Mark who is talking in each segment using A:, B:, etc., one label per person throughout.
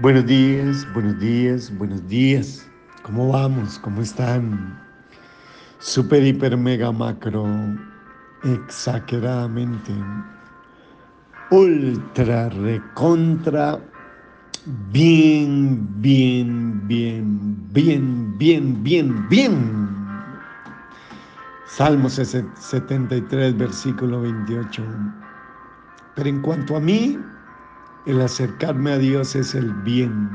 A: Buenos días, buenos días, buenos días. ¿Cómo vamos? ¿Cómo están? Super, hiper, mega, macro, exageradamente, ultra, recontra, bien, bien, bien, bien, bien, bien, bien. Salmos 73, versículo 28. Pero en cuanto a mí, el acercarme a Dios es el bien.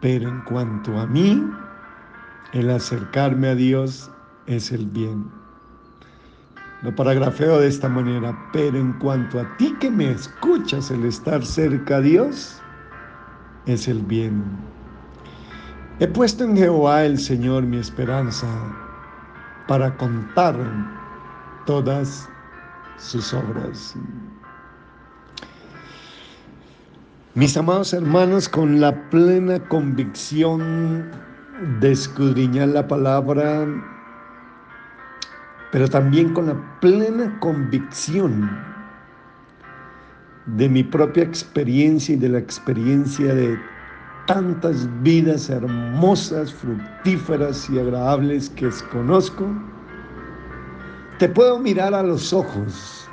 A: Pero en cuanto a mí, el acercarme a Dios es el bien. Lo paragrafeo de esta manera, pero en cuanto a ti que me escuchas, el estar cerca a Dios es el bien. He puesto en Jehová el Señor mi esperanza para contar todas sus obras. Mis amados hermanos, con la plena convicción de escudriñar la palabra, pero también con la plena convicción de mi propia experiencia y de la experiencia de tantas vidas hermosas, fructíferas y agradables que conozco, te puedo mirar a los ojos,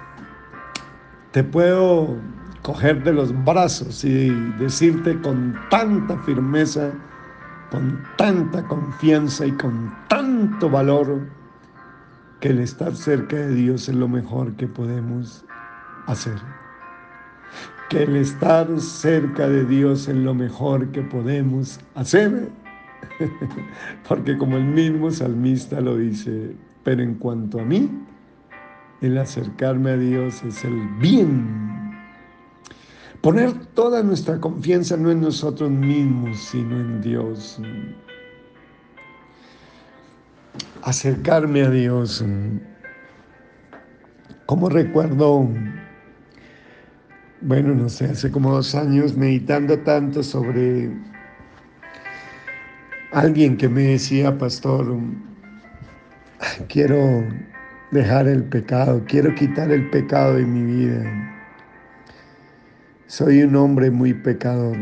A: te puedo coger de los brazos y decirte con tanta firmeza, con tanta confianza y con tanto valor que el estar cerca de Dios es lo mejor que podemos hacer. Que el estar cerca de Dios es lo mejor que podemos hacer. Porque como el mismo salmista lo dice, pero en cuanto a mí, el acercarme a Dios es el bien Poner toda nuestra confianza no en nosotros mismos, sino en Dios. Acercarme a Dios. Como recuerdo, bueno, no sé, hace como dos años meditando tanto sobre alguien que me decía, pastor, quiero dejar el pecado, quiero quitar el pecado de mi vida. Soy un hombre muy pecador.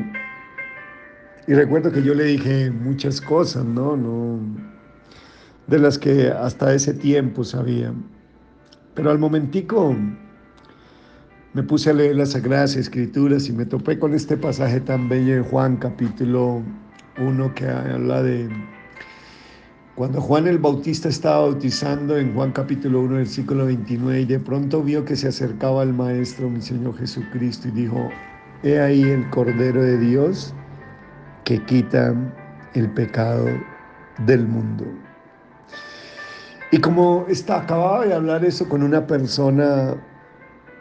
A: Y recuerdo que yo le dije muchas cosas, ¿no? no de las que hasta ese tiempo sabía. Pero al momentico me puse a leer las Sagradas Escrituras y me topé con este pasaje tan bello en Juan capítulo 1 que habla de cuando Juan el Bautista estaba bautizando en Juan capítulo 1, versículo 29, y de pronto vio que se acercaba al Maestro, mi Señor Jesucristo, y dijo, he ahí el Cordero de Dios que quita el pecado del mundo. Y como está, acababa de hablar eso con una persona,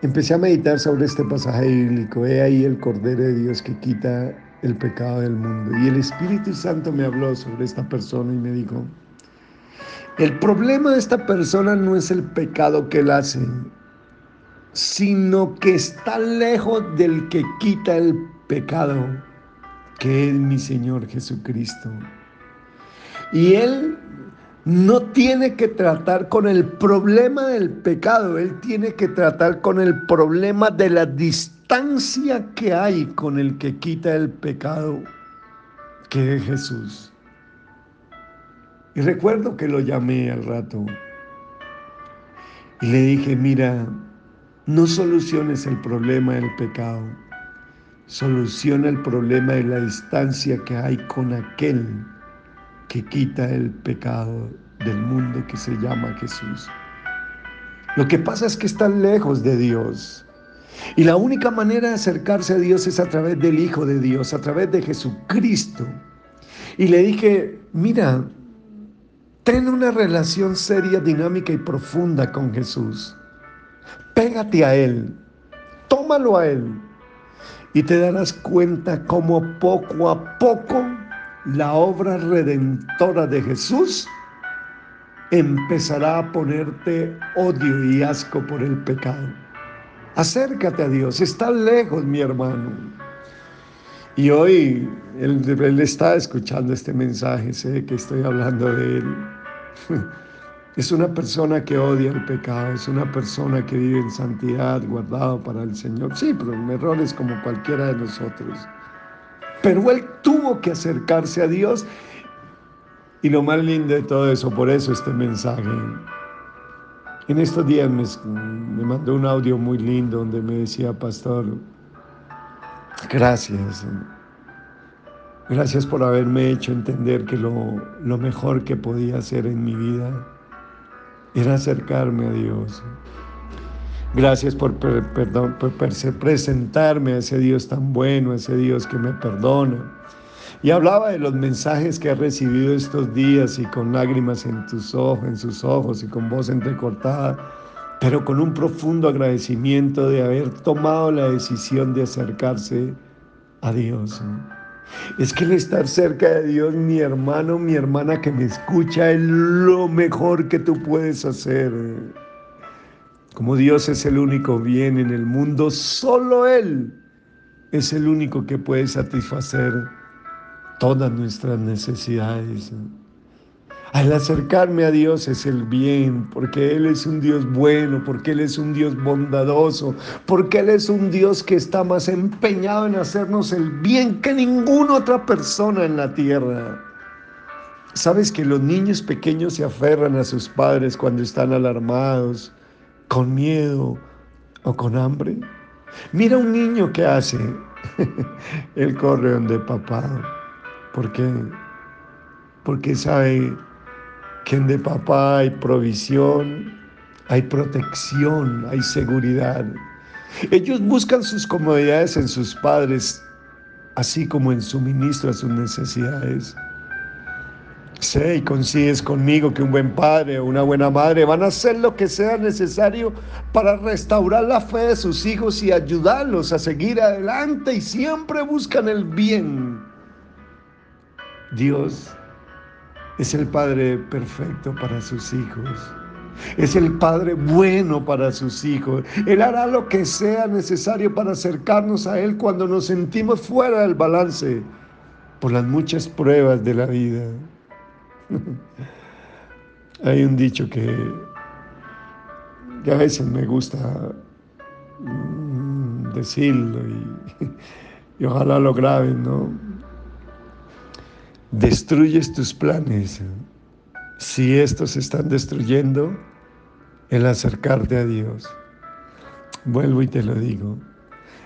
A: empecé a meditar sobre este pasaje bíblico, he ahí el Cordero de Dios que quita el pecado del mundo. Y el Espíritu Santo me habló sobre esta persona y me dijo, el problema de esta persona no es el pecado que él hace, sino que está lejos del que quita el pecado, que es mi Señor Jesucristo. Y él no tiene que tratar con el problema del pecado, él tiene que tratar con el problema de la distancia que hay con el que quita el pecado, que es Jesús. Y recuerdo que lo llamé al rato y le dije, mira, no soluciones el problema del pecado, soluciona el problema de la distancia que hay con aquel que quita el pecado del mundo que se llama Jesús. Lo que pasa es que están lejos de Dios. Y la única manera de acercarse a Dios es a través del Hijo de Dios, a través de Jesucristo. Y le dije, mira, Ten una relación seria, dinámica y profunda con Jesús. Pégate a Él, tómalo a Él y te darás cuenta cómo poco a poco la obra redentora de Jesús empezará a ponerte odio y asco por el pecado. Acércate a Dios, está lejos mi hermano. Y hoy él, está escuchando este mensaje, sé que estoy hablando de él. Es una persona que odia el pecado, es una persona que vive en santidad, guardado para el Señor. Sí, pero en errores como cualquiera de nosotros. pero él tuvo que acercarse a Dios. Y lo más lindo de todo eso, por eso este mensaje. En estos días me, me mandó un audio muy lindo donde me decía, pastor, gracias. Gracias por haberme hecho entender que lo, lo mejor que podía hacer en mi vida era acercarme a Dios. Gracias por, perdón, por presentarme a ese Dios tan bueno, a ese Dios que me perdona. Y hablaba de los mensajes que ha recibido estos días y con lágrimas en tus ojos, en sus ojos y con voz entrecortada, pero con un profundo agradecimiento de haber tomado la decisión de acercarse a Dios. Es que el estar cerca de Dios, mi hermano, mi hermana que me escucha, es lo mejor que tú puedes hacer. Como Dios es el único bien en el mundo, solo Él es el único que puede satisfacer todas nuestras necesidades. Al acercarme a Dios es el bien, porque Él es un Dios bueno, porque Él es un Dios bondadoso, porque Él es un Dios que está más empeñado en hacernos el bien que ninguna otra persona en la tierra. ¿Sabes que los niños pequeños se aferran a sus padres cuando están alarmados, con miedo o con hambre? Mira un niño que hace, él corre donde papá. ¿Por qué? Porque sabe que en de papá hay provisión, hay protección, hay seguridad. Ellos buscan sus comodidades en sus padres, así como en suministro a sus necesidades. Sé y consigues conmigo que un buen padre o una buena madre van a hacer lo que sea necesario para restaurar la fe de sus hijos y ayudarlos a seguir adelante y siempre buscan el bien. Dios es el Padre perfecto para sus hijos. Es el Padre bueno para sus hijos. Él hará lo que sea necesario para acercarnos a Él cuando nos sentimos fuera del balance por las muchas pruebas de la vida. Hay un dicho que, a veces me gusta mm, decirlo y, y ojalá lo graben, ¿no? Destruyes tus planes si estos están destruyendo el acercarte a Dios. Vuelvo y te lo digo.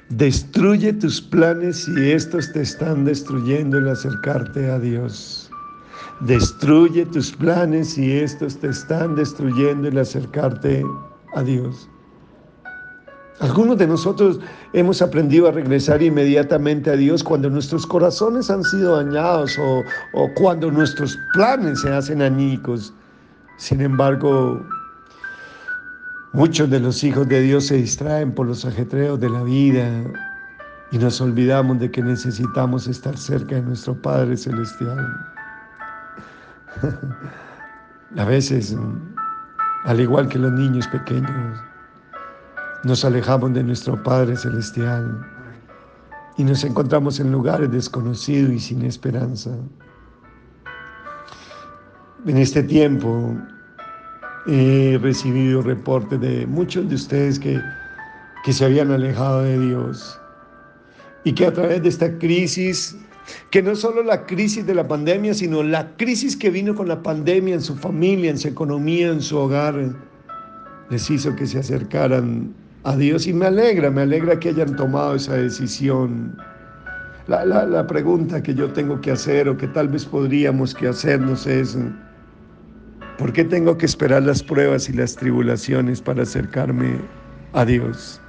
A: Destruye tus planes si estos te están destruyendo el acercarte a Dios. Destruye tus planes si estos te están destruyendo el acercarte a Dios. Algunos de nosotros hemos aprendido a regresar inmediatamente a Dios cuando nuestros corazones han sido dañados o, cuando nuestros planes se hacen añicos. Sin embargo, muchos de los hijos de Dios se distraen por los ajetreos de la vida y nos olvidamos de que necesitamos estar cerca de nuestro Padre Celestial. a veces, al igual que los niños pequeños, nos alejamos de nuestro Padre Celestial y nos encontramos en lugares desconocidos y sin esperanza. En este tiempo he recibido reportes de muchos de ustedes que, que se habían alejado de Dios y que a través de esta crisis, que no solo la crisis de la pandemia, sino la crisis que vino con la pandemia en su familia, en su economía, en su hogar, les hizo que se acercaran a Dios y me alegra, me alegra que hayan tomado esa decisión. La, pregunta que yo tengo que hacer o que tal vez podríamos que hacernos es, ¿por qué tengo que esperar las pruebas y las tribulaciones para acercarme a Dios?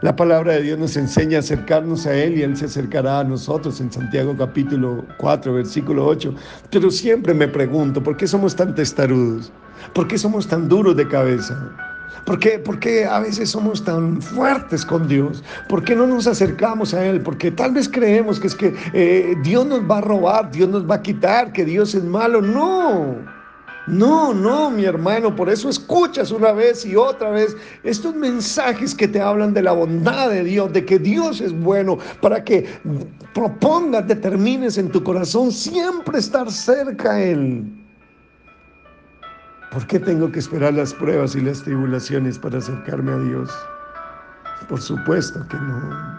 A: La palabra de Dios nos enseña a acercarnos a Él y Él se acercará a nosotros en Santiago capítulo 4, versículo 8. Pero siempre me pregunto, ¿por qué somos tan testarudos? ¿Por qué somos tan duros de cabeza? ¿Por qué, a veces somos tan fuertes con Dios? ¿Por qué no nos acercamos a Él? Porque tal vez creemos que es que eh, Dios nos va a robar, Dios nos va a quitar, que Dios es malo. No, no, no, mi hermano. Por eso escuchas una vez y otra vez estos mensajes que te hablan de la bondad de Dios, de que Dios es bueno, para que propongas, determines en tu corazón siempre estar cerca a Él. ¿Por qué tengo que esperar las pruebas y las tribulaciones para acercarme a Dios? Por supuesto que no.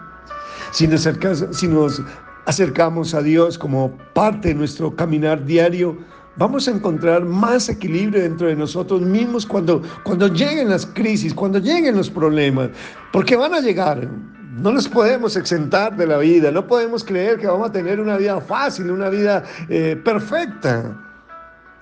A: Si nos, si nos acercamos a Dios como parte de nuestro caminar diario, vamos a encontrar más equilibrio dentro de nosotros mismos cuando, cuando lleguen las crisis, cuando lleguen los problemas, porque van a llegar. No nos podemos exentar de la vida, no podemos creer que vamos a tener una vida fácil, una vida eh, perfecta.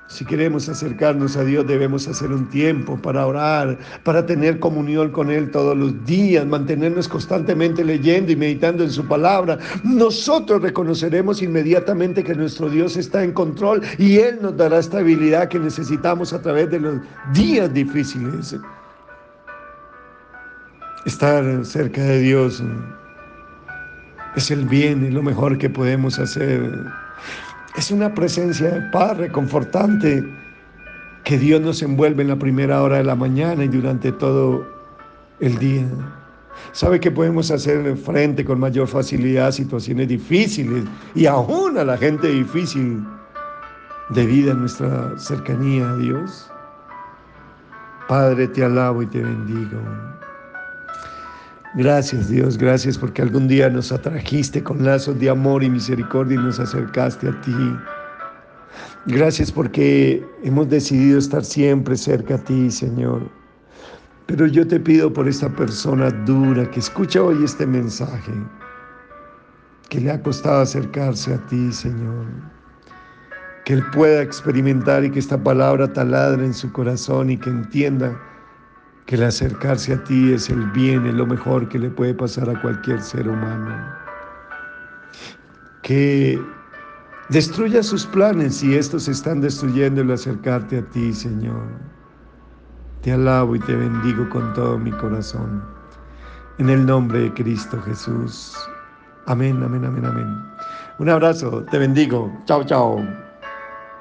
A: Si queremos acercarnos a Dios debemos hacer un tiempo para orar, para tener comunión con Él todos los días, mantenernos constantemente leyendo y meditando en su palabra. Nosotros reconoceremos inmediatamente que nuestro Dios está en control y Él nos dará estabilidad que necesitamos a través de los días difíciles. Estar cerca de Dios es el bien y lo mejor que podemos hacer. Es una presencia de paz reconfortante que Dios nos envuelve en la primera hora de la mañana y durante todo el día. Sabe que podemos hacer frente con mayor facilidad a situaciones difíciles y aún a la gente difícil debido a nuestra cercanía a Dios. Padre, te alabo y te bendigo. Gracias Dios, gracias porque algún día nos atrajiste con lazos de amor y misericordia y nos acercaste a ti. Gracias porque hemos decidido estar siempre cerca a ti, Señor. Pero yo te pido por esta persona dura que escucha hoy este mensaje, que le ha costado acercarse a ti, Señor. Que él pueda experimentar y que esta palabra taladre en su corazón y que entienda que el acercarse a ti es el bien, es lo mejor que le puede pasar a cualquier ser humano. Que destruya sus planes y estos están destruyendo el acercarte a ti, Señor. Te alabo y te bendigo con todo mi corazón. En el nombre de Cristo Jesús. Amén, amén, amén, amén. Un abrazo, te bendigo. Chao, chao.